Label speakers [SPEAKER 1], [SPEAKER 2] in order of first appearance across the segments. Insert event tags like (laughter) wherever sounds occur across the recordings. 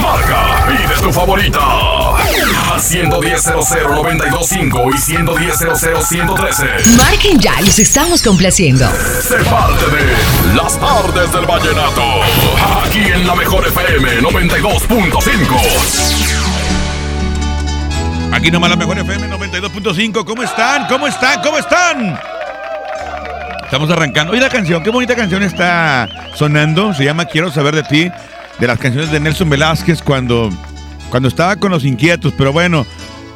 [SPEAKER 1] Marca, pide tu favorita. A 110 925 y 110 113
[SPEAKER 2] Marquen ya, los estamos complaciendo.
[SPEAKER 1] Sé parte de Las tardes del vallenato. Aquí en la mejor FM 92.5.
[SPEAKER 3] Aquí nomás la mejor FM 92.5. ¿Cómo están? ¿Cómo están? ¿Cómo están? Estamos arrancando. Oye, la canción, qué bonita canción está sonando. Se llama Quiero saber de ti. De las canciones de Nelson Velázquez cuando, cuando estaba con los inquietos. Pero bueno,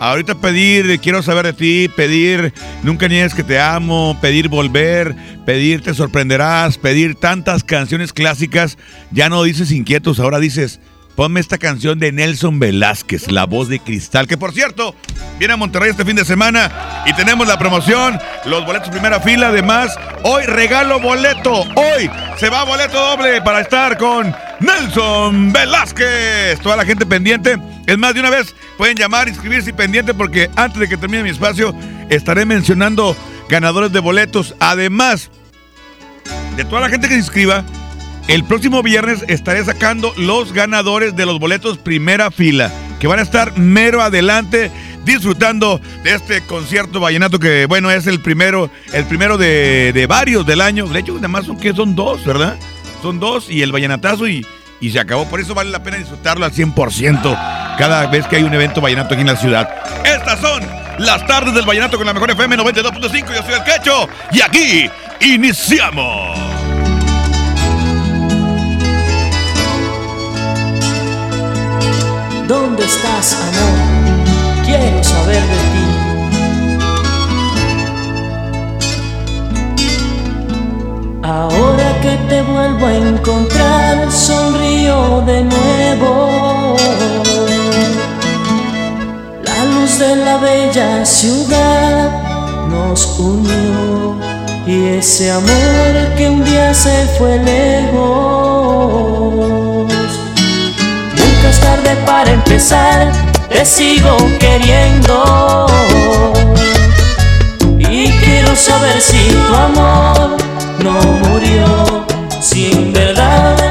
[SPEAKER 3] ahorita pedir Quiero saber de ti, pedir Nunca niegues que te amo, pedir volver, pedir Te sorprenderás, pedir tantas canciones clásicas. Ya no dices inquietos, ahora dices Ponme esta canción de Nelson Velázquez, La Voz de Cristal, que por cierto, viene a Monterrey este fin de semana y tenemos la promoción, los boletos primera fila, además, hoy regalo boleto, hoy se va boleto doble para estar con Nelson Velázquez. Toda la gente pendiente, es más, de una vez pueden llamar, inscribirse y pendiente porque antes de que termine mi espacio estaré mencionando ganadores de boletos, además de toda la gente que se inscriba. El próximo viernes estaré sacando los ganadores de los boletos primera fila, que van a estar mero adelante disfrutando de este concierto vallenato que, bueno, es el primero, el primero de, de varios del año. De hecho, además son que son dos, ¿verdad? Son dos y el vallenatazo y, y se acabó. Por eso vale la pena disfrutarlo al 100% cada vez que hay un evento vallenato aquí en la ciudad. Estas son las tardes del vallenato con la mejor FM 92.5. Yo soy el Quecho y aquí iniciamos.
[SPEAKER 4] ¿Dónde estás, amor? Quiero saber de ti. Ahora que te vuelvo a encontrar, sonrío de nuevo. La luz de la bella ciudad nos unió y ese amor que un día se fue lejos. Nunca es tarde para empezar, te sigo queriendo. Y quiero saber si tu amor no murió, si en verdad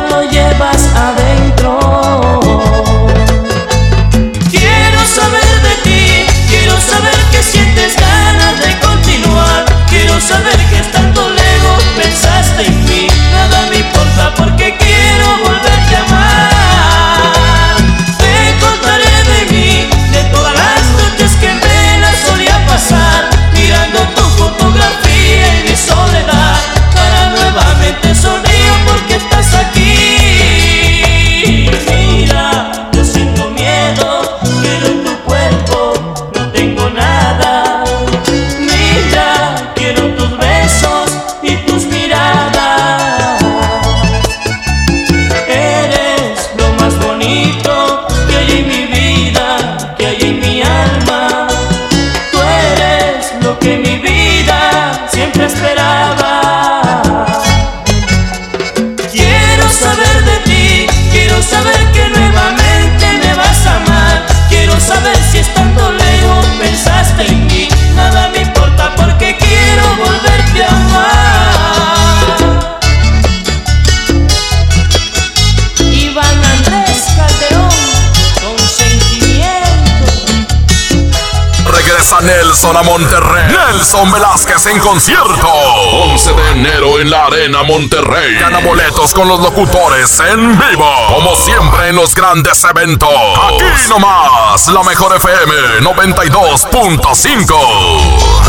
[SPEAKER 4] Regresa Nelson a Monterrey. Nelson Velázquez en concierto. 11 de enero en la Arena Monterrey. Gana boletos con los locutores en vivo. Como siempre en los grandes eventos. Aquí nomás, la mejor FM 92.5.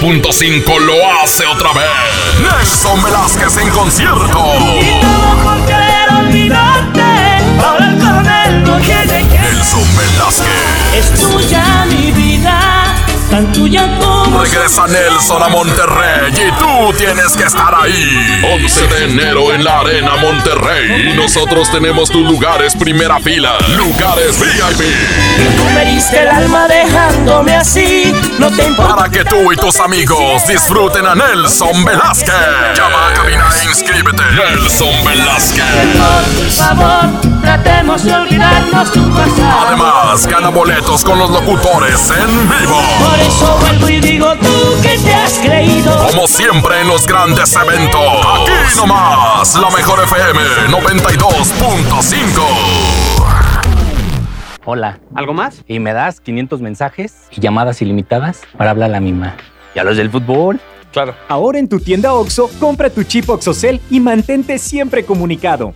[SPEAKER 4] 92.5 lo hace otra vez. Nelson Velázquez en concierto.
[SPEAKER 1] Y todo por querer olvidarte. Ahora con él no tiene que.
[SPEAKER 4] Nelson Velázquez.
[SPEAKER 1] Es tuya mi vida tan tuya como
[SPEAKER 4] Regresa Nelson a Monterrey y tú tienes que estar ahí. 11 de enero en la Arena Monterrey. Y nosotros tenemos tus lugares primera fila. Lugares VIP.
[SPEAKER 1] Tú me diste el alma dejándome así. No te importa.
[SPEAKER 4] Para que tú y tus amigos disfruten a Nelson Velázquez. Llama a cabina e inscríbete. Nelson Velázquez.
[SPEAKER 1] Por favor, tratemos de olvidarnos tu pasado.
[SPEAKER 4] Además, gana boletos con los locutores en vivo.
[SPEAKER 1] Por eso vuelvo y digo tú que te has creído.
[SPEAKER 4] Como siempre en los grandes eventos. Aquí nomás, la mejor FM 92.5.
[SPEAKER 5] Hola.
[SPEAKER 6] ¿Algo más?
[SPEAKER 5] ¿Y me das 500 mensajes y llamadas ilimitadas para hablar a la misma? ¿Y a los del fútbol?
[SPEAKER 6] Claro.
[SPEAKER 7] Ahora en tu tienda OXO, compra tu chip OXOCEL y mantente siempre comunicado.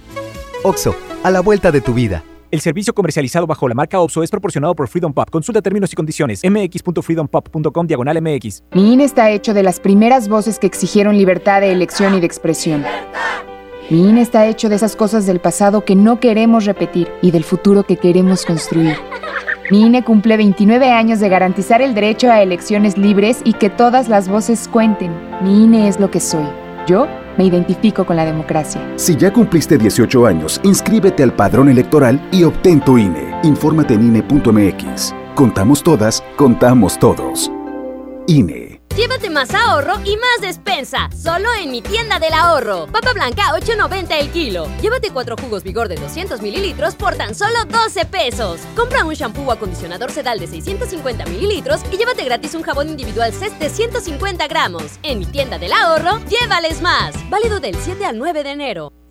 [SPEAKER 8] OXO, a la vuelta de tu vida.
[SPEAKER 7] El servicio comercializado bajo la marca OPSO es proporcionado por Freedom Pop. Consulta términos y condiciones. mx.freedompop.com diagonal mx.
[SPEAKER 9] Mi INE está hecho de las primeras voces que exigieron libertad de elección y de expresión. Mi INE está hecho de esas cosas del pasado que no queremos repetir y del futuro que queremos construir. Mi INE cumple 29 años de garantizar el derecho a elecciones libres y que todas las voces cuenten. Mi INE es lo que soy. Yo me identifico con la democracia.
[SPEAKER 10] Si ya cumpliste 18 años, inscríbete al padrón electoral y obtén tu INE. Infórmate en INE.mx. Contamos todas, contamos todos. INE.
[SPEAKER 11] Llévate más ahorro y más despensa, solo en mi tienda del ahorro. Papa blanca 8.90 el kilo. Llévate cuatro jugos vigor de 200 mililitros por tan solo 12 pesos. Compra un shampoo o acondicionador sedal de 650 mililitros y llévate gratis un jabón individual CES de 150 gramos. En mi tienda del ahorro, llévales más. Válido del 7 al 9 de enero.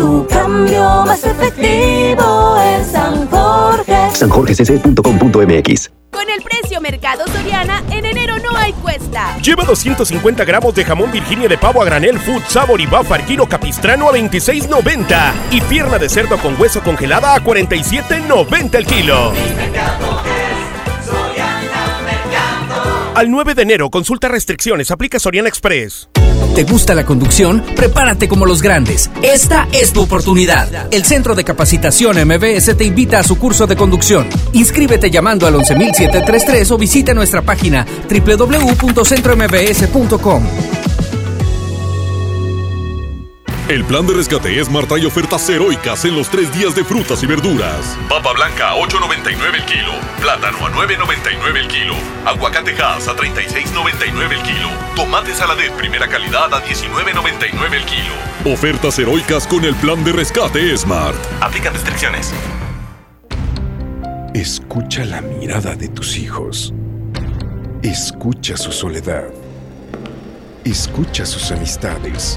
[SPEAKER 4] Tu cambio más efectivo en San Jorge.
[SPEAKER 12] sanjorgecc.com.mx
[SPEAKER 2] Con el precio Mercado Soriana, en enero no hay cuesta.
[SPEAKER 13] Lleva 250 gramos de jamón Virginia de pavo a granel Food Sabor y Buffer Kilo Capistrano a 26.90 y pierna de cerdo con hueso congelada a 47.90 el kilo. Al 9 de enero, consulta restricciones, aplica Soriana Express.
[SPEAKER 14] ¿Te gusta la conducción? Prepárate como los grandes. Esta es tu oportunidad. El Centro de Capacitación MBS te invita a su curso de conducción. Inscríbete llamando al 11733 o visita nuestra página www.centrombs.com.
[SPEAKER 6] El plan de rescate Smart trae ofertas heroicas en los tres días de frutas y verduras. Papa blanca a 8.99 el kilo, plátano a 9.99 el kilo, aguacate Hass a 36.99 el kilo, tomate saladet primera calidad a 19.99 el kilo. Ofertas heroicas con el plan de rescate Smart. Aplican restricciones.
[SPEAKER 10] Escucha la mirada de tus hijos. Escucha su soledad. Escucha sus amistades.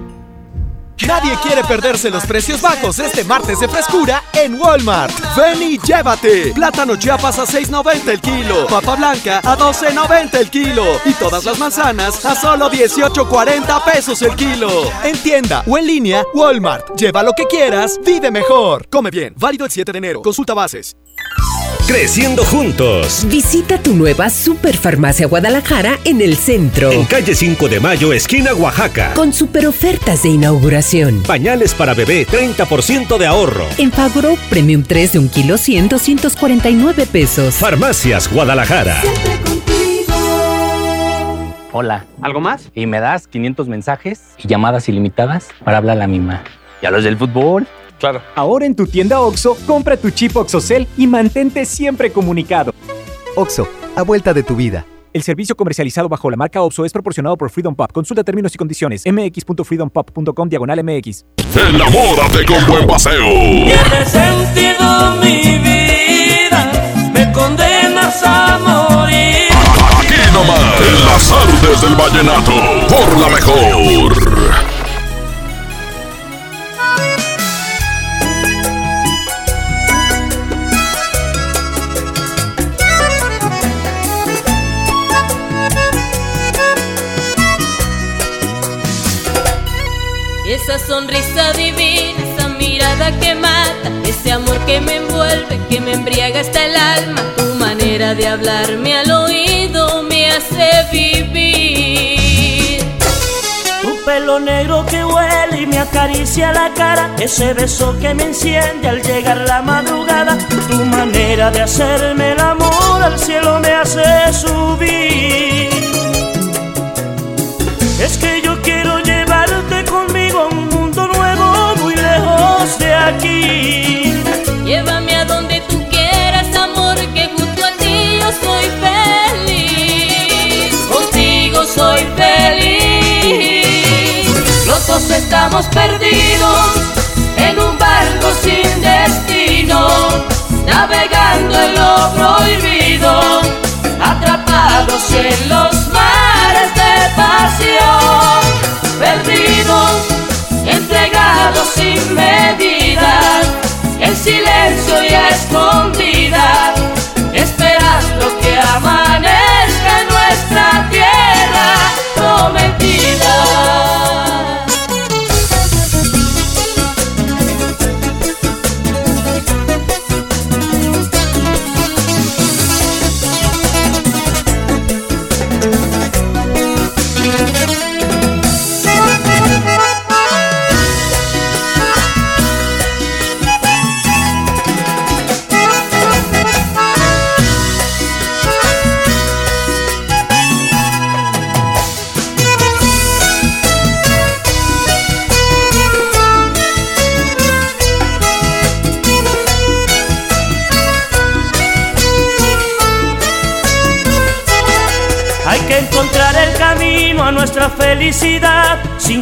[SPEAKER 15] Nadie quiere perderse los precios bajos este martes de frescura en Walmart. Ven y llévate. Plátano Chiapas a 6.90 el kilo. Papa blanca a 12.90 el kilo. Y todas las manzanas a solo 18.40 pesos el kilo. En tienda o en línea, Walmart. Lleva lo que quieras, vive mejor. Come bien. Válido el 7 de enero. Consulta bases.
[SPEAKER 16] Creciendo juntos.
[SPEAKER 17] Visita tu nueva Superfarmacia Guadalajara en el centro.
[SPEAKER 16] En calle 5 de Mayo, esquina Oaxaca.
[SPEAKER 17] Con super ofertas de inauguración.
[SPEAKER 16] Pañales para bebé, 30% de ahorro.
[SPEAKER 17] En Fagro, Premium 3 de un kilo 100, 249 pesos.
[SPEAKER 16] Farmacias Guadalajara.
[SPEAKER 5] Hola.
[SPEAKER 18] ¿Algo más?
[SPEAKER 5] Y me das 500 mensajes y llamadas ilimitadas para hablar a la misma. ¿Y a los del fútbol?
[SPEAKER 18] Claro.
[SPEAKER 7] Ahora en tu tienda OXO, compra tu chip OXOCEL y mantente siempre comunicado.
[SPEAKER 8] OXO, a vuelta de tu vida.
[SPEAKER 7] El servicio comercializado bajo la marca OPSO es proporcionado por Freedom Pop. Consulta términos y condiciones. mx.freedompop.com diagonal mx.
[SPEAKER 1] Enamórate con buen paseo.
[SPEAKER 4] Tiene sentido mi vida, me condenas a morir.
[SPEAKER 1] Aquí nomás, en las artes del vallenato, por la mejor.
[SPEAKER 19] Esa sonrisa divina, esa mirada que mata, ese amor que me envuelve, que me embriaga hasta el alma. Tu manera de hablarme al oído me hace vivir.
[SPEAKER 4] Tu pelo negro que huele y me acaricia la cara, ese beso que me enciende al llegar la madrugada. Tu manera de hacerme el amor al cielo me hace subir. Es que yo aquí.
[SPEAKER 19] Llévame a donde tú quieras, amor, que junto a ti yo soy feliz. Contigo soy feliz. Los dos estamos perdidos en un barco sin destino, navegando en lo prohibido, atrapados en los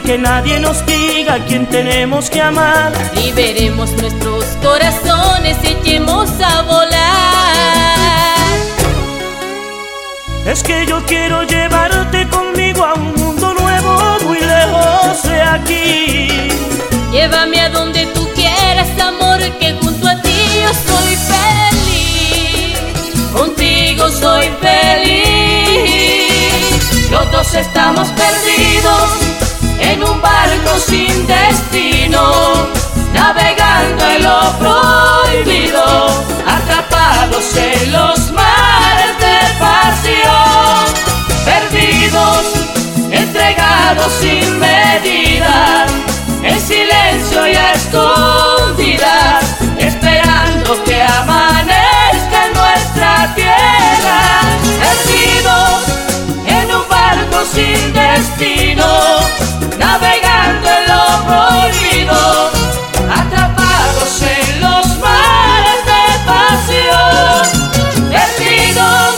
[SPEAKER 19] que
[SPEAKER 4] nadie nos diga a quién tenemos que amar.
[SPEAKER 19] Liberemos nuestros corazones, echemos a volar.
[SPEAKER 4] Es que yo quiero llevarte conmigo a un mundo nuevo, muy lejos de aquí.
[SPEAKER 19] Llévame a donde tú quieras, amor, que junto a ti yo soy feliz. Contigo soy feliz. Los dos estamos perdidos en un barco sin destino, navegando en lo prohibido, atrapados en los mares de pasión, perdidos, entregados sin medida, en silencio y a escondidas, atrapados en los mares de pasión, perdidos,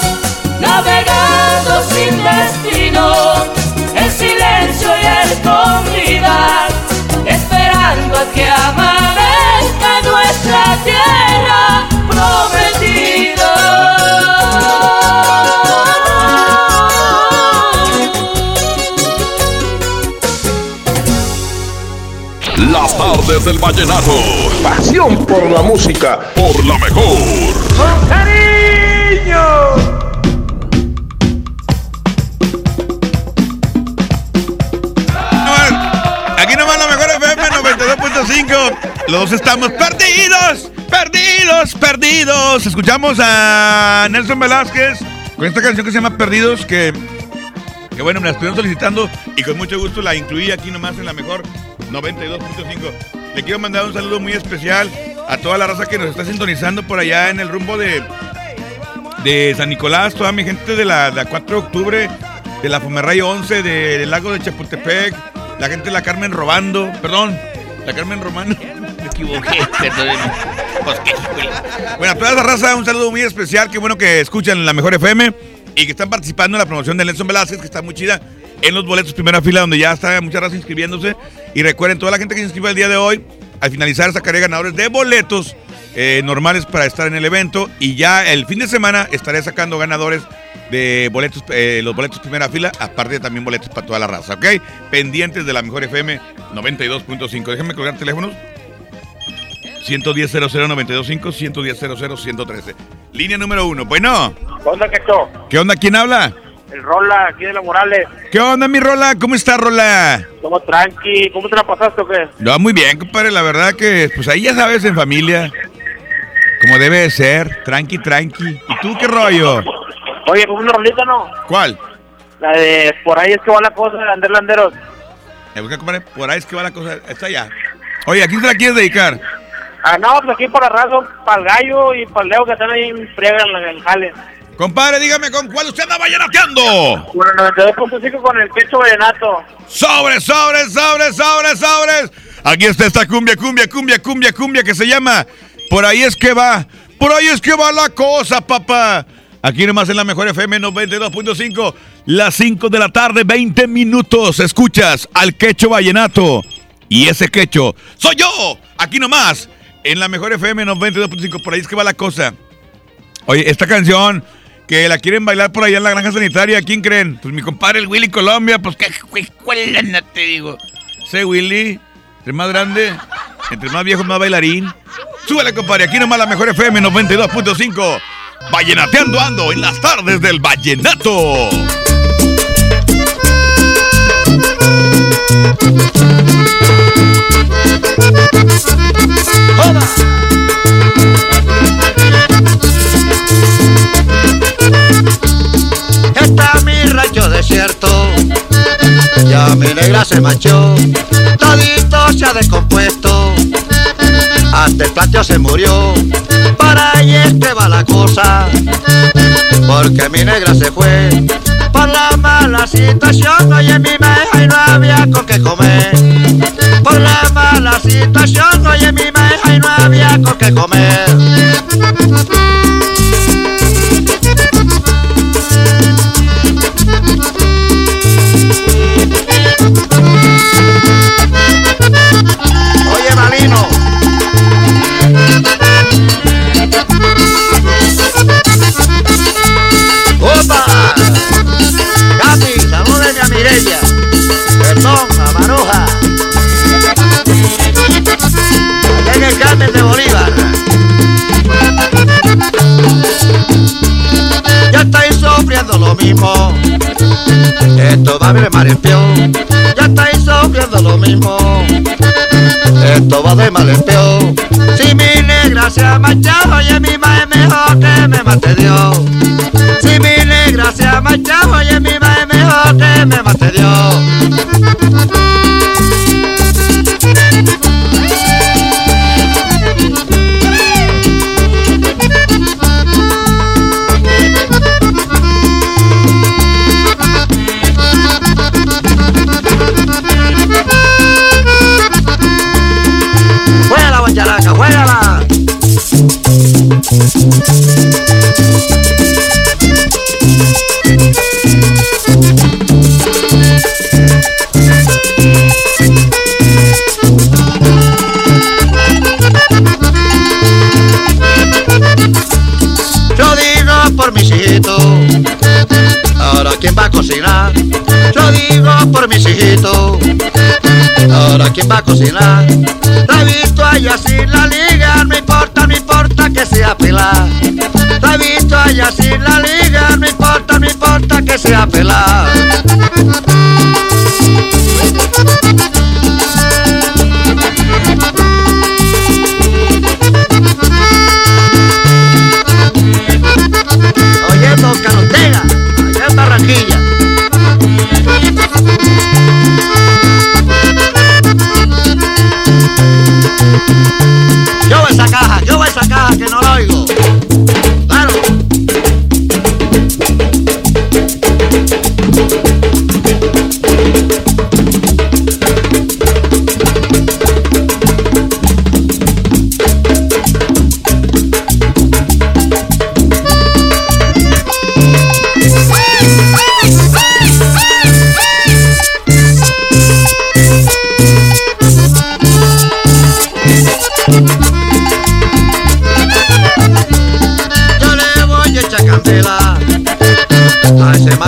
[SPEAKER 19] navegando sin destino, en silencio y escondidas, esperando a que
[SPEAKER 1] tardes del vallenato. Pasión por la música. Por la mejor.
[SPEAKER 4] ¡Con cariño!
[SPEAKER 3] Aquí nomás la mejor FM 92.5. Los dos estamos perdidos, perdidos, perdidos. Escuchamos a Nelson Velázquez con esta canción que se llama Perdidos, que, que bueno, me la estuvieron solicitando y con mucho gusto la incluí aquí nomás en la mejor 92.5. Le quiero mandar un saludo muy especial a toda la raza que nos está sintonizando por allá en el rumbo de, de San Nicolás, toda mi gente de la, la 4 de octubre, de la Fumerrayo 11, de- del lago de Chapultepec, la gente de la Carmen Robando, perdón, la Carmen Romano. Me equivoqué, (laughs) perdón. Pues qué. Bueno, a toda esa raza, un saludo muy especial. Qué bueno que escuchan la mejor FM y que están participando en la promoción de Nelson Velázquez, que está muy chida en los boletos primera fila, donde ya está mucha raza inscribiéndose. Y recuerden, toda la gente que se inscriba el día de hoy, al finalizar sacaré ganadores de boletos eh, normales para estar en el evento. Y ya el fin de semana estaré sacando ganadores de boletos, eh, los boletos primera fila, aparte de también boletos para toda la raza, ¿ok? Pendientes de la mejor FM 92.5. Déjenme colgar teléfonos. 110 00925 110 113 Línea número uno. Bueno,
[SPEAKER 20] ¿Qué onda, Quecho?
[SPEAKER 3] ¿qué onda? ¿Quién habla?
[SPEAKER 20] El Rola, aquí de la Morales.
[SPEAKER 3] ¿Qué onda, mi Rola? ¿Cómo está, Rola?
[SPEAKER 20] Somos tranqui. ¿Cómo te la pasaste o qué?
[SPEAKER 3] No, muy bien, compadre. La verdad que, pues ahí ya sabes, en familia. Como debe de ser. Tranqui, tranqui. ¿Y tú qué rollo?
[SPEAKER 20] Oye, ¿cómo una rolita, no?
[SPEAKER 3] ¿Cuál?
[SPEAKER 20] La de Por ahí es que va la cosa de Ander Landeros.
[SPEAKER 3] Busca, compadre. Por ahí es que va la cosa. Está allá. Oye, ¿a quién te la quieres dedicar?
[SPEAKER 20] Ah, no, pues aquí para Razo, para el gallo y para el Leo que están ahí en friega en el jale.
[SPEAKER 3] Compadre, dígame con cuál usted anda vallenateando.
[SPEAKER 20] Bueno, 92.5 con el pecho vallenato.
[SPEAKER 3] Sobres, sobres, sobres, sobres, sobres. Aquí está esta cumbia, cumbia, cumbia, cumbia, cumbia que se llama Por ahí es que va, por ahí es que va la cosa, papá. Aquí nomás en la mejor FM 92.5, las 5 de la tarde, 20 minutos. Escuchas al quecho vallenato. Y ese quecho soy yo, aquí nomás, en la mejor FM 92.5. Por ahí es que va la cosa. Oye, esta canción que la quieren bailar por allá en la granja sanitaria, ¿quién creen? Pues mi compadre el Willy Colombia, pues qué cuál te digo. Sé Willy, entre más grande, entre más viejo, más bailarín. Súbele, compadre, aquí nomás la mejor FM 92.5. Vallenateando ando en las tardes del vallenato.
[SPEAKER 21] Se manchó, todito se ha descompuesto, hasta el patio se murió, para ahí es que va la cosa, porque mi negra se fue, por la mala situación, oye mi meja y no había con qué comer, por la mala situación, oye mi meja y no había con qué comer. Salino. ¡Opa! Capi, salúdeme a Mireya. Perdón, a Maroja. Allá en el Carmen de Bolívar. Ya estáis sufriendo lo mismo. Esto va a ver el Ya estáis sufriendo lo mismo. Esto va de malempió. Si mi negra se ha marchado, oye mi ma es mejor que me mate Dios. Si mi negra se ha marchado, oye mi ma es mejor que me mate Dios. Va a cocinar. He visto allá sin la liga, no importa, no importa que sea pelar. La he visto allá sin la liga, no importa, no importa que sea pelar.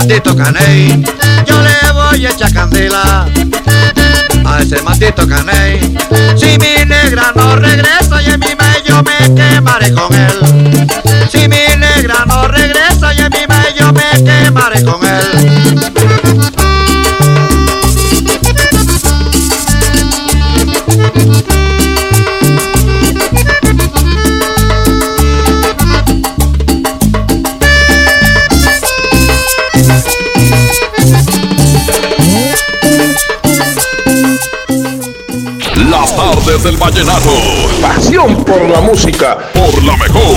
[SPEAKER 21] Maldito caney. Yo le voy a echar candela a ese maldito caney. Si mi negra no regresa y en mi yo me quemaré con él.
[SPEAKER 1] Del vallenato. Pasión por la música. Por la mejor.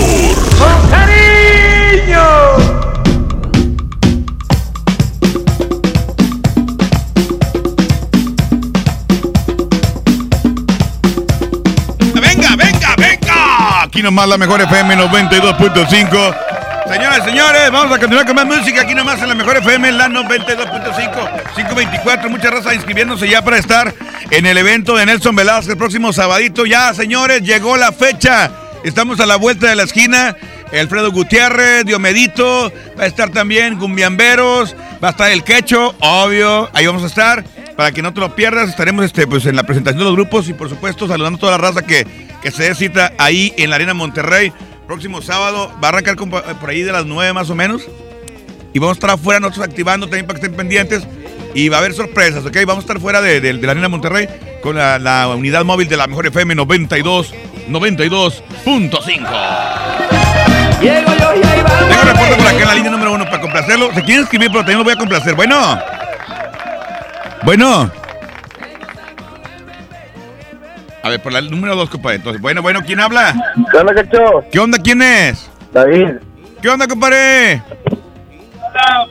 [SPEAKER 4] ¡Con cariño!
[SPEAKER 3] Venga, venga, venga. Aquí nomás la mejor FM 92.5. Señoras y señores, vamos a continuar con más música. Aquí nomás en la mejor FM, la 92.5, 524. Mucha raza inscribiéndose ya para estar en el evento de Nelson Velázquez el próximo sabadito. Ya, señores, llegó la fecha. Estamos a la vuelta de la esquina. Alfredo Gutiérrez, Diomedito, va a estar también Gumbiamberos, va a estar el Quecho, obvio, ahí vamos a estar. Para que no te lo pierdas, estaremos este, pues, en la presentación de los grupos y por supuesto saludando a toda la raza que, que se cita ahí en la Arena Monterrey. Próximo sábado va a arrancar con- por ahí de las 9 más o menos. Y vamos a estar afuera nosotros activando también para que estén pendientes. Y va a haber sorpresas, ¿ok? Vamos a estar fuera de, de- de la Arena Monterrey con la, la unidad móvil de la mejor FM 92, 92.5.
[SPEAKER 4] Llego yo y ahí va.
[SPEAKER 3] Tengo reporte por acá en la línea número uno para complacerlo. Se quieren escribir, pero también lo voy a complacer. Bueno. Bueno. A ver, por la número dos, compadre. Entonces, bueno, bueno, ¿quién habla?
[SPEAKER 20] ¿Qué onda, cacho?
[SPEAKER 3] ¿Qué onda? ¿Quién es?
[SPEAKER 20] David.
[SPEAKER 3] ¿Qué onda, compadre?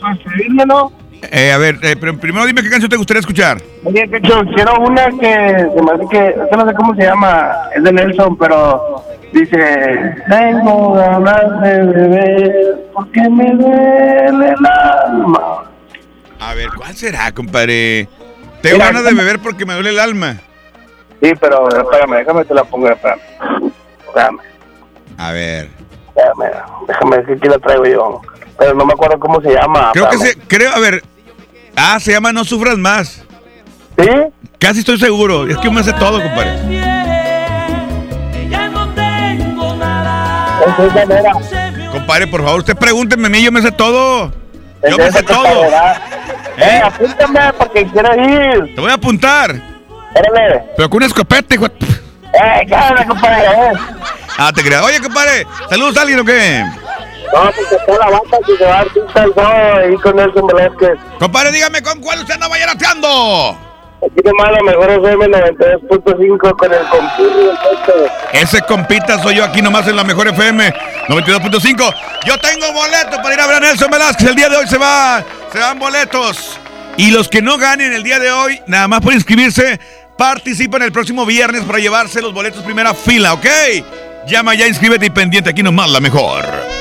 [SPEAKER 20] Para escribirme, ¿no?
[SPEAKER 3] Eh, a ver, eh, pero primero dime qué canción te gustaría escuchar.
[SPEAKER 20] Oye, cacho, quiero una que se me hace que, que no sé cómo se llama, es de Nelson, pero dice, tengo ganas de beber porque me duele el alma.
[SPEAKER 3] A ver, ¿cuál será, compadre? Tengo
[SPEAKER 20] Mira,
[SPEAKER 3] ganas de beber porque me duele el alma.
[SPEAKER 20] Sí, pero espérame, déjame te la pongo, espérame. Espérame,
[SPEAKER 3] A ver.
[SPEAKER 20] espérame, déjame decir que la traigo yo pero no me acuerdo cómo se llama.
[SPEAKER 3] Creo que se, creo, a ver, ah, se llama No Sufras Más.
[SPEAKER 20] ¿Sí?
[SPEAKER 3] Casi estoy seguro, es que me hace todo, compadre.
[SPEAKER 20] Es esa manera.
[SPEAKER 3] Compadre, por favor, usted pregúnteme a mí, yo me sé todo. Yo me sé todo.
[SPEAKER 20] ¿Eh? ¿Eh? Apúntame porque quiero ir.
[SPEAKER 4] Te voy a apuntar.
[SPEAKER 20] Espérame.
[SPEAKER 4] Pero con un escopete, hijo.
[SPEAKER 20] Eh, cállate, compadre. Eh.
[SPEAKER 4] Ah, te creas. Oye, compadre, ¿saludos a alguien o qué?
[SPEAKER 20] No, pues que está la banda que se va artistas, no, ahí con Nelson Velázquez.
[SPEAKER 4] Compadre, dígame con cuál usted no vallarateando.
[SPEAKER 20] Aquí nomás la mejor FM 92.5 con el compito.
[SPEAKER 4] Ese compita soy yo aquí nomás en la mejor FM 92.5. Yo tengo boletos para ir a ver a Nelson Velázquez. El día de hoy se va, se van boletos. Y los que no ganen el día de hoy, nada más por inscribirse, participan el próximo viernes para llevarse los boletos primera fila, ¿ok? Llama ya, inscríbete y pendiente, aquí nomás la mejor.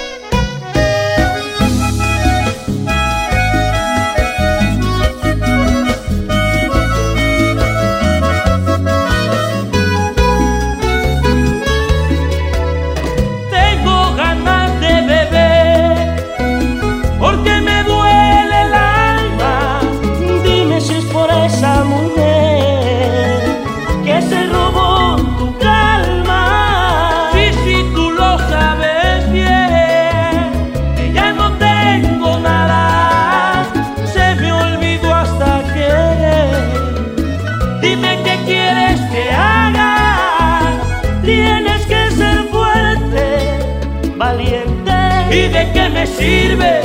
[SPEAKER 3] zirve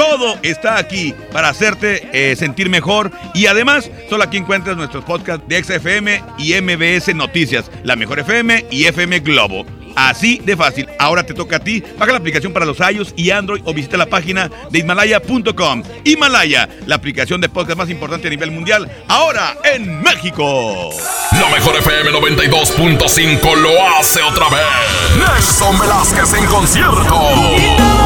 [SPEAKER 3] Todo está aquí para hacerte eh, sentir mejor y además solo aquí encuentras nuestros podcasts de XFM y MBS Noticias, la mejor FM y FM Globo. Así de fácil. Ahora te toca a ti. Baja la aplicación para los iOS y Android o visita la página de Himalaya.com. Himalaya, la aplicación de podcast más importante a nivel mundial, ahora en México.
[SPEAKER 1] La mejor FM 92.5 lo hace otra vez. Nelson Velázquez en concierto.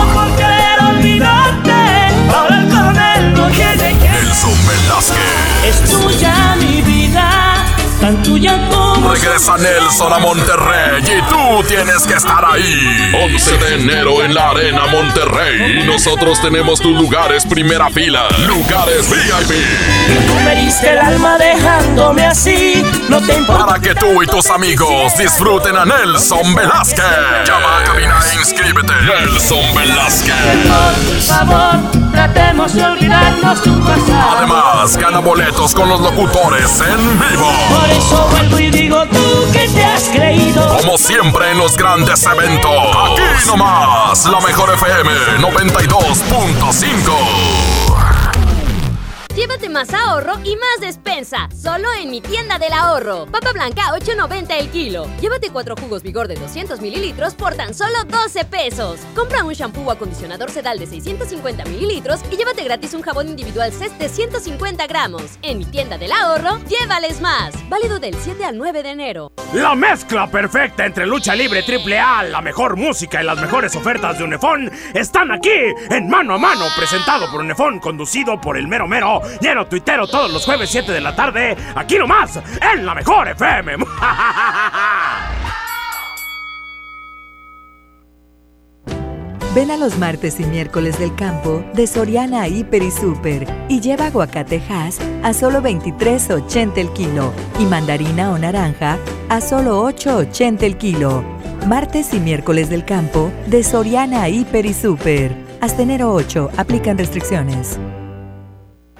[SPEAKER 1] Regresa Nelson a Monterrey y tú tienes que estar ahí. 11 de enero en la Arena Monterrey. Y nosotros tenemos tus lugares primera fila. Lugares VIP.
[SPEAKER 4] Tú me diste el alma dejándome así, no te importa.
[SPEAKER 1] Para que tú y tus amigos disfruten a Nelson Velázquez. Llama a cabina e inscríbete. Nelson Velázquez.
[SPEAKER 4] Por favor, tratemos de olvidarnos tu pasado.
[SPEAKER 1] Además, gana boletos con los locutores en vivo.
[SPEAKER 4] Por eso vuelvo y digo tú que te has creído.
[SPEAKER 1] Como siempre en los grandes eventos. Aquí nomás, la mejor FM 92.5.
[SPEAKER 11] Llévate más ahorro y más despensa, solo en mi tienda del ahorro. Papa blanca 8.90 el kilo. Llévate cuatro jugos Vigor de 200 mililitros por tan solo 12 pesos. Compra un shampoo o acondicionador sedal de 650 mililitros y llévate gratis un jabón individual CES de 150 gramos. En mi tienda del ahorro, llévales más. Válido del 7 al 9 de enero.
[SPEAKER 13] La mezcla perfecta entre lucha libre triple A, la mejor música y las mejores ofertas de Unefón están aquí en Mano a Mano, presentado por Unefón, conducido por el mero mero, lleno tuitero todos los jueves 7 de la tarde, aquí nomás, en la mejor FM. (laughs)
[SPEAKER 22] Ven a los martes y miércoles del campo de Soriana Hiper y Super y lleva aguacatejas a solo 23.80 el kilo y mandarina o naranja a solo 8.80 el kilo. Martes y miércoles del campo de Soriana Hiper y Super. Hasta enero 8 aplican restricciones.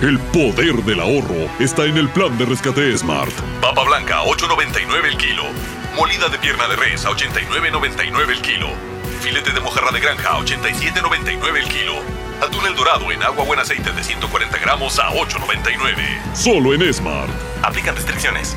[SPEAKER 6] El poder del ahorro está en el plan de rescate Smart.
[SPEAKER 1] Papa blanca, 8.99 el kilo. Molida de pierna de res, a 89.99 el kilo. Filete de mojarra de granja, a 87.99 el kilo. Atún el dorado en agua buen aceite de 140 gramos a 8.99.
[SPEAKER 6] Solo en Smart.
[SPEAKER 1] Aplican restricciones.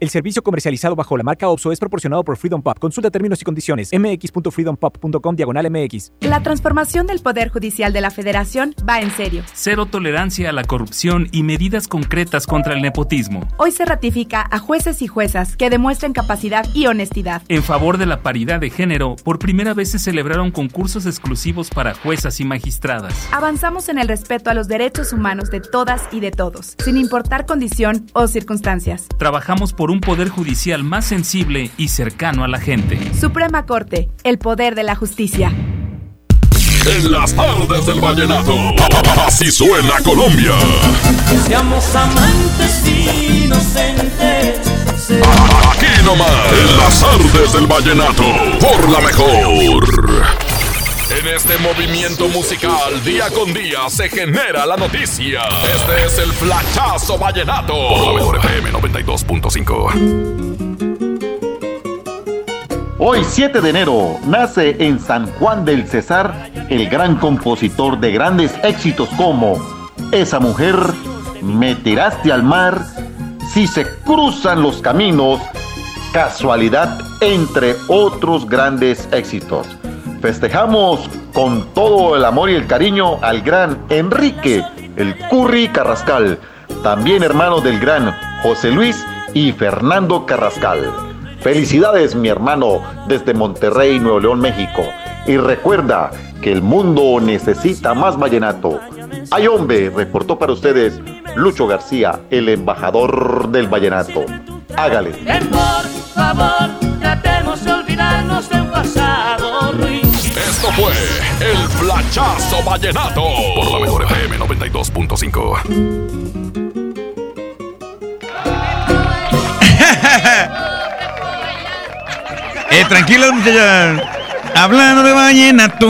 [SPEAKER 7] El servicio comercializado bajo la marca OPSO es proporcionado por Freedom Pop. Consulta términos y condiciones. mx.freedompop.com diagonal mx.
[SPEAKER 2] La transformación del Poder Judicial de la Federación va en serio.
[SPEAKER 23] Cero tolerancia a la corrupción y medidas concretas contra el nepotismo.
[SPEAKER 2] Hoy se ratifica a jueces y juezas que demuestren capacidad y honestidad.
[SPEAKER 23] En favor de la paridad de género, por primera vez se celebraron concursos exclusivos para juezas y magistradas.
[SPEAKER 2] Avanzamos en el respeto a los derechos humanos de todas y de todos, sin importar condición o circunstancias.
[SPEAKER 23] Trabajamos por por un poder judicial más sensible y cercano a la gente.
[SPEAKER 2] Suprema Corte, el poder de la justicia.
[SPEAKER 1] En las tardes del vallenato, así suena Colombia.
[SPEAKER 4] Seamos amantes inocentes.
[SPEAKER 1] Aquí nomás, en las tardes del vallenato, por la mejor. En este movimiento musical, día con día, se genera la noticia. Este es el flachazo vallenato. Por FM 92.5.
[SPEAKER 24] Hoy 7 de enero nace en San Juan del Cesar el gran compositor de grandes éxitos como Esa mujer, Me tiraste al mar, Si se cruzan los caminos, Casualidad, entre otros grandes éxitos. Festejamos con todo el amor y el cariño al gran Enrique, el Curry Carrascal, también hermano del gran José Luis y Fernando Carrascal. Felicidades, mi hermano, desde Monterrey, Nuevo León, México. Y recuerda que el mundo necesita más vallenato. Ay, hombre, reportó para ustedes Lucho García, el embajador del vallenato. Hágale.
[SPEAKER 4] Por favor, tratemos de olvidarnos de un pasado.
[SPEAKER 1] Esto fue el flachazo vallenato. Por la mejor FM 92.5. (laughs)
[SPEAKER 3] Eh, tranquilos, muchachas. Hablando de vallenato.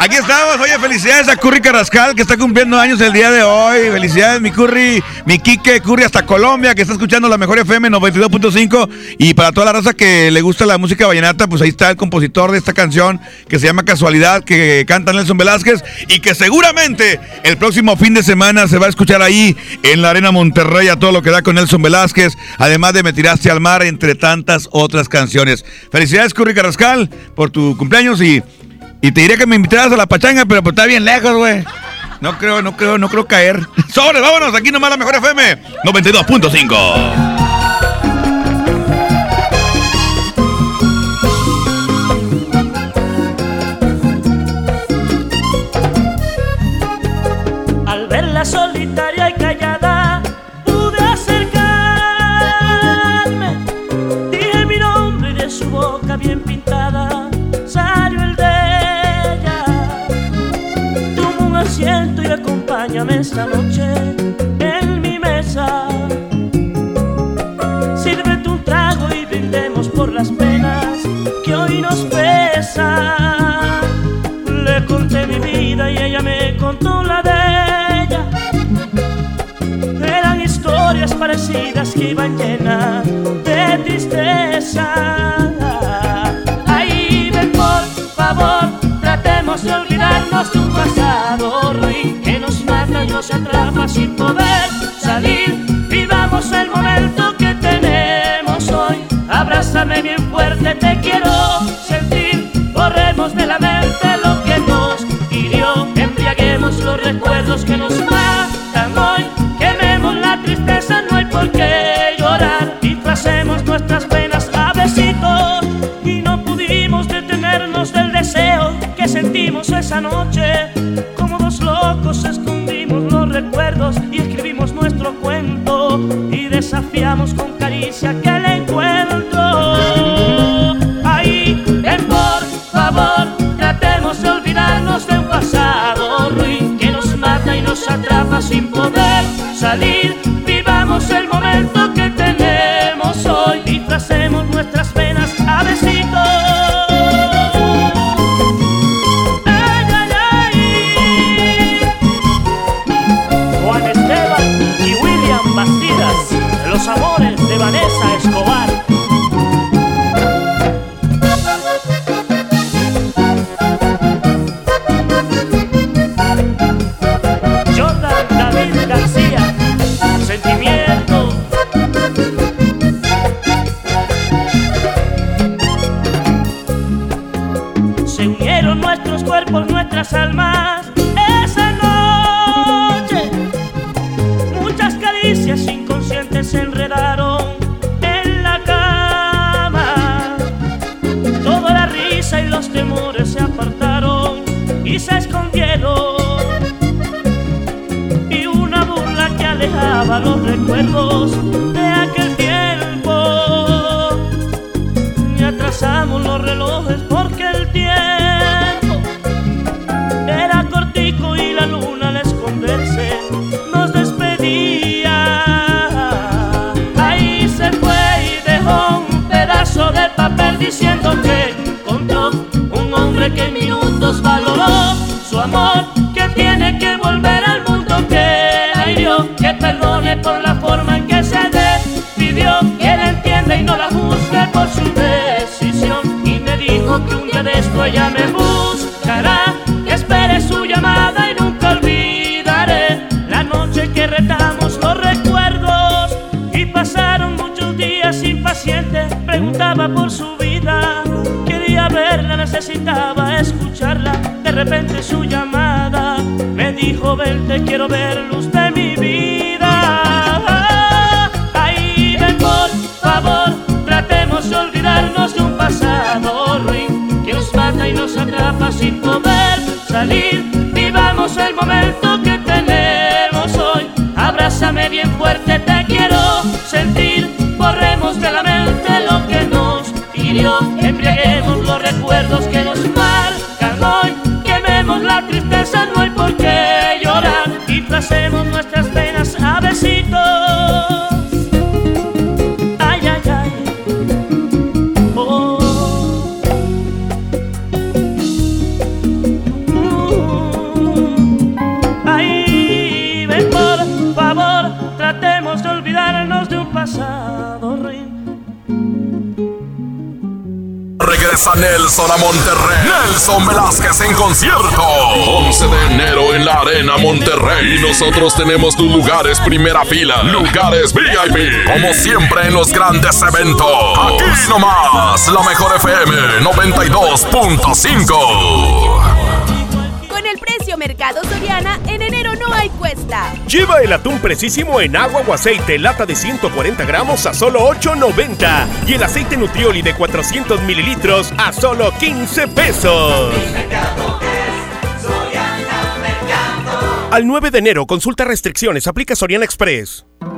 [SPEAKER 3] Aquí estamos. Oye, felicidades a Curry Carrascal, que está cumpliendo años el día de hoy. Felicidades, mi Curry, mi Quique Curry hasta Colombia, que está escuchando la mejor FM 92.5. Y para toda la raza que le gusta la música vallenata, pues ahí está el compositor de esta canción, que se llama Casualidad, que canta Nelson Velázquez. Y que seguramente el próximo fin de semana se va a escuchar ahí en la Arena Monterrey a todo lo que da con Nelson Velázquez. Además de Me Tiraste al Mar, entre tantas otras canciones. Felicidades, Curry Carrascal, por tu cumpleaños y. Y te diría que me invitaras a la pachanga, pero pues está bien lejos, güey. No creo, no creo, no creo caer. (laughs) Sobre, vámonos, aquí nomás la mejor FM 92.5.
[SPEAKER 4] Al acompáñame esta noche en mi mesa. Sírvete un trago y brindemos por las penas que hoy nos pesan. Le conté mi vida y ella me contó la de ella. Eran historias parecidas que iban llenas de tristeza. De olvidarnos de un pasado ruin que nos mata y nos atrapa sin poder salir. Vivamos el momento que tenemos hoy. Abrázame bien fuerte, te quiero sentir. Borremos de la mente lo que nos hirió. Embriaguemos los recuerdos que nos noche. Como dos locos escondimos los recuerdos y escribimos nuestro cuento. Y desafiamos con caricia aquel encuentro. Ahí, ven por favor, tratemos de olvidarnos de un pasado ruin que nos mata y nos atrapa sin poder salir. los recuerdos de aquel tiempo. Y atrasamos los relojes porque el tiempo era cortico y la luna al esconderse nos despedía. Ahí se fue y dejó un pedazo de papel diciendo que encontró un hombre que en minutos valoró su amor. Ella me buscará, que espere su llamada y nunca olvidaré la noche que retamos los recuerdos. Y pasaron muchos días impaciente, preguntaba por su vida, quería verla, necesitaba escucharla, de repente su llamada me dijo, ven, te quiero ver, luz y nos atrapa sin poder salir.
[SPEAKER 1] Regresa Nelson a Monterrey. Nelson Velázquez en concierto. 11 de enero en la Arena Monterrey. Y nosotros tenemos tus lugares primera fila. Lugares VIP. Como siempre en los grandes eventos. Aquí nomás. La mejor FM 92.5.
[SPEAKER 25] Con el precio Mercado Soriana, en no hay cuesta.
[SPEAKER 13] Lleva el atún precisísimo en agua o aceite, lata de 140 gramos a solo 8.90. Y el aceite Nutrioli de 400 mililitros a solo 15 pesos. Al 9 de enero, consulta restricciones, aplica Soriana Express.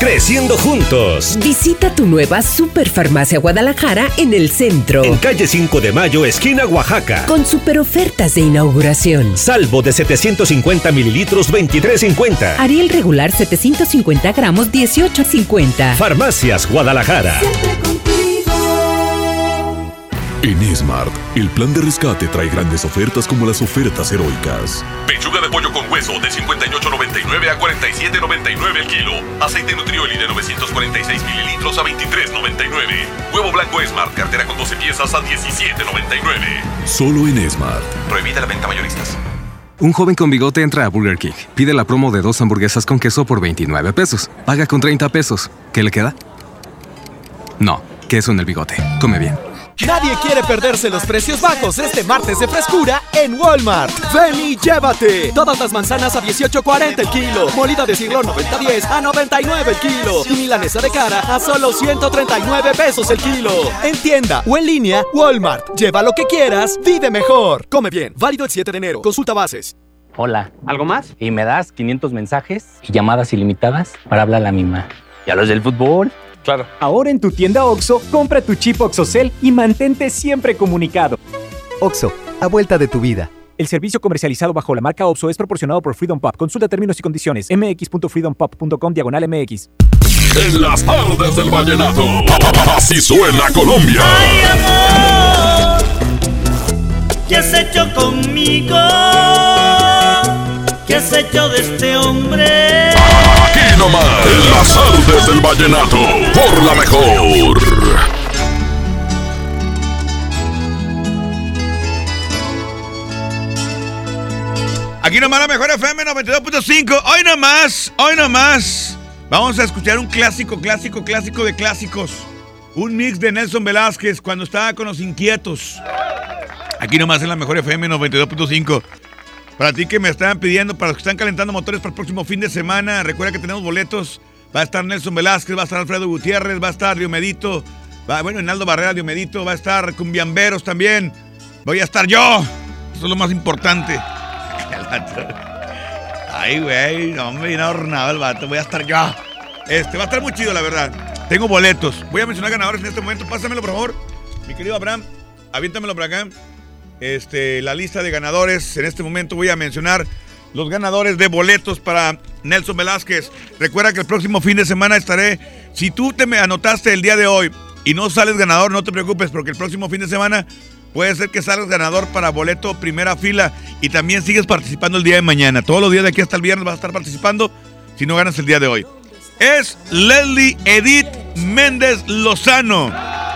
[SPEAKER 16] Creciendo juntos.
[SPEAKER 14] Visita tu nueva Superfarmacia Guadalajara en el centro.
[SPEAKER 16] En calle 5 de Mayo, esquina Oaxaca.
[SPEAKER 14] Con super ofertas de inauguración.
[SPEAKER 16] Salvo de 750 mililitros, 23.50.
[SPEAKER 14] Ariel regular 750 gramos, 18.50.
[SPEAKER 16] Farmacias Guadalajara.
[SPEAKER 6] En Smart, el plan de rescate trae grandes ofertas como las ofertas heroicas.
[SPEAKER 1] Pechuga de pollo con hueso de 58.99 a 47.99 el kilo. Aceite Nutrioli de 946 mililitros a 23.99. Huevo blanco Smart, cartera con 12 piezas a 17.99.
[SPEAKER 6] Solo en Smart.
[SPEAKER 1] Prohibida la venta mayoristas.
[SPEAKER 26] Un joven con bigote entra a Burger King, pide la promo de dos hamburguesas con queso por 29 pesos, paga con 30 pesos. ¿Qué le queda? No, queso en el bigote. Come bien.
[SPEAKER 15] Nadie quiere perderse los precios bajos este martes de frescura en Walmart. Ven y llévate. Todas las manzanas a 18.40 el kilo. Molida de siglo 90-10 a 99 el kilo. Y milanesa de cara a solo 139 pesos el kilo. En tienda o en línea, Walmart. Lleva lo que quieras, vive mejor. Come bien. Válido el 7 de enero. Consulta bases.
[SPEAKER 5] Hola, ¿algo más? Y me das 500 mensajes y llamadas ilimitadas para hablar a la misma. ¿Y a los del fútbol?
[SPEAKER 7] Claro. Ahora en tu tienda OXO, compra tu chip OXOCEL y mantente siempre comunicado.
[SPEAKER 8] OXO, a vuelta de tu vida.
[SPEAKER 7] El servicio comercializado bajo la marca OPSO es proporcionado por Freedom Pop. Consulta términos y condiciones. mx.freedompop.com diagonal mx.
[SPEAKER 1] En las tardes del vallenato. Así suena Colombia.
[SPEAKER 4] Ay, amor, ¿qué has hecho conmigo? ¿Qué has hecho de este hombre?
[SPEAKER 1] Nomás. En las tardes del vallenato. Por la mejor.
[SPEAKER 3] Aquí nomás la mejor FM 92.5. Hoy nomás, hoy nomás. Vamos a escuchar un clásico, clásico, clásico de clásicos. Un mix de Nelson Velázquez cuando estaba con los inquietos. Aquí nomás en la mejor FM 92.5. Para ti que me estaban pidiendo, para los que están calentando motores para el próximo fin de semana, recuerda que tenemos boletos. Va a estar Nelson Velázquez, va a estar Alfredo Gutiérrez, va a estar Diomedito, va, bueno, Enaldo Barrera, Diomedito, va a estar Cumbiamberos también. Voy a estar yo. Eso es lo más importante. (laughs) Ay, güey, no me viene adornado el vato. Voy a estar yo. Este, va a estar muy chido, la verdad. Tengo boletos. Voy a mencionar ganadores en este momento. Pásamelo, por favor. Mi querido Abraham, aviéntamelo por acá. Este, la lista de ganadores. En este momento voy a mencionar los ganadores de boletos para Nelson Velázquez. Recuerda que el próximo fin de semana estaré. Si tú te me anotaste el día de hoy y no sales ganador, no te preocupes, porque el próximo fin de semana puede ser que salgas ganador para boleto primera fila y también sigues participando el día de mañana. Todos los días de aquí hasta el viernes vas a estar participando si no ganas el día de hoy. Es Leslie Edith Méndez Lozano.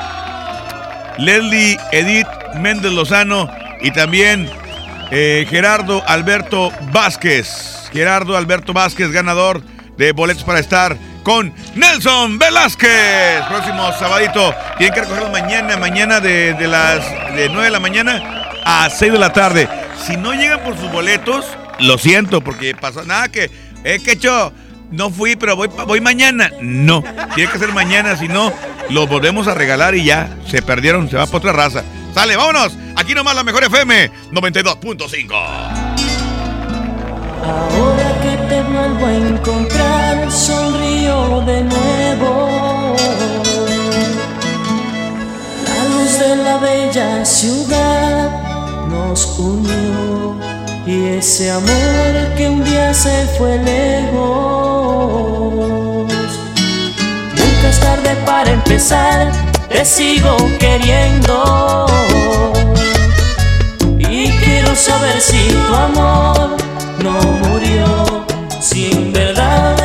[SPEAKER 3] Leslie Edith Méndez Lozano y también eh, Gerardo Alberto Vázquez. Gerardo Alberto Vázquez, ganador de boletos para estar con Nelson Velázquez. Próximo sabadito. Tienen que recogerlos mañana, mañana de, de las de 9 de la mañana a 6 de la tarde. Si no llegan por sus boletos, lo siento, porque pasa nada que, eh, que hecho, no fui, pero voy, mañana. No, tiene que ser mañana, si no, los volvemos a regalar y ya, se perdieron, se va para otra raza. Sale, vámonos. Aquí nomás la mejor FM 92.5.
[SPEAKER 4] Ahora que te vuelvo a encontrar, sonrío de nuevo. La luz de la bella ciudad nos unió y ese amor que un día se fue lejos. Nunca es tarde para empezar, te sigo queriendo. Y quiero saber si tu amor no murió, si en verdad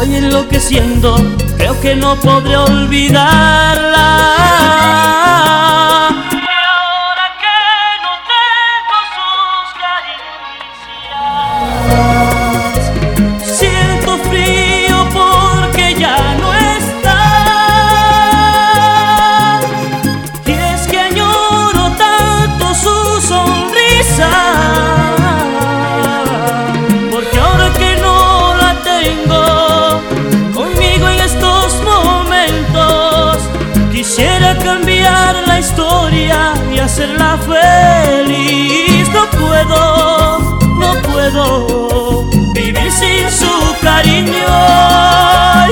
[SPEAKER 4] Estoy enloqueciendo, creo que no podré olvidarla. historia y hacerla feliz. No puedo, no puedo vivir sin su cariño.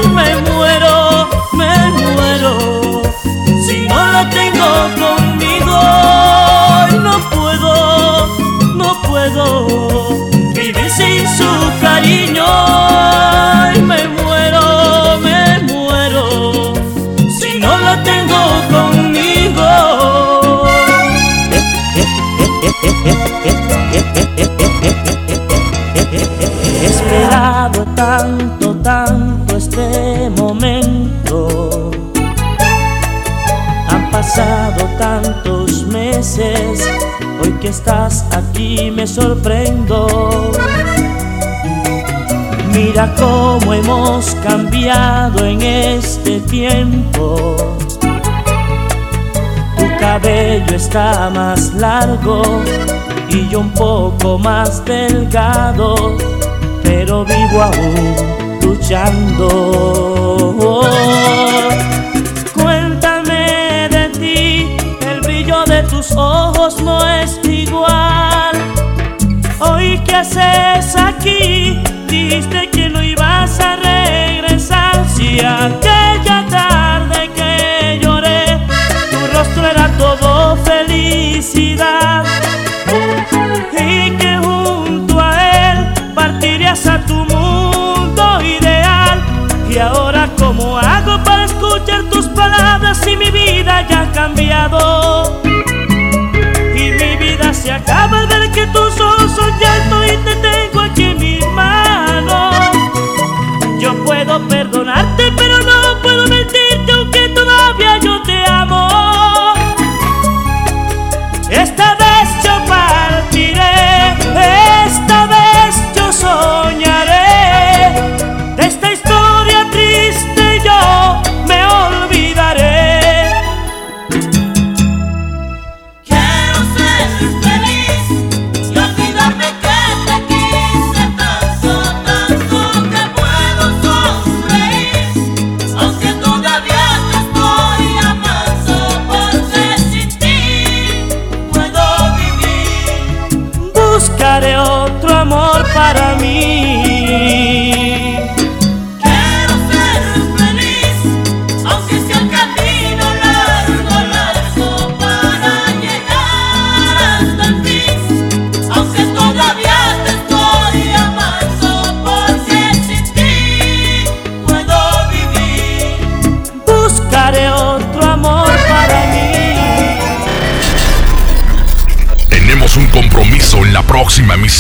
[SPEAKER 4] Y me muero, me muero si no la tengo conmigo. No puedo, no puedo vivir sin su cariño. Y me muero. hoy que estás aquí me sorprendo. Mira cómo hemos cambiado en este tiempo. Tu cabello está más largo y yo un poco más delgado, pero vivo aún luchando. no es igual. Hoy que haces aquí, Diste que no ibas a regresar. Si aquella tarde que lloré, tu rostro era todo felicidad. Y que junto a él partirías a tu mundo ideal. Y ahora, ¿cómo hago para escuchar tus palabras si mi vida ya ha cambiado?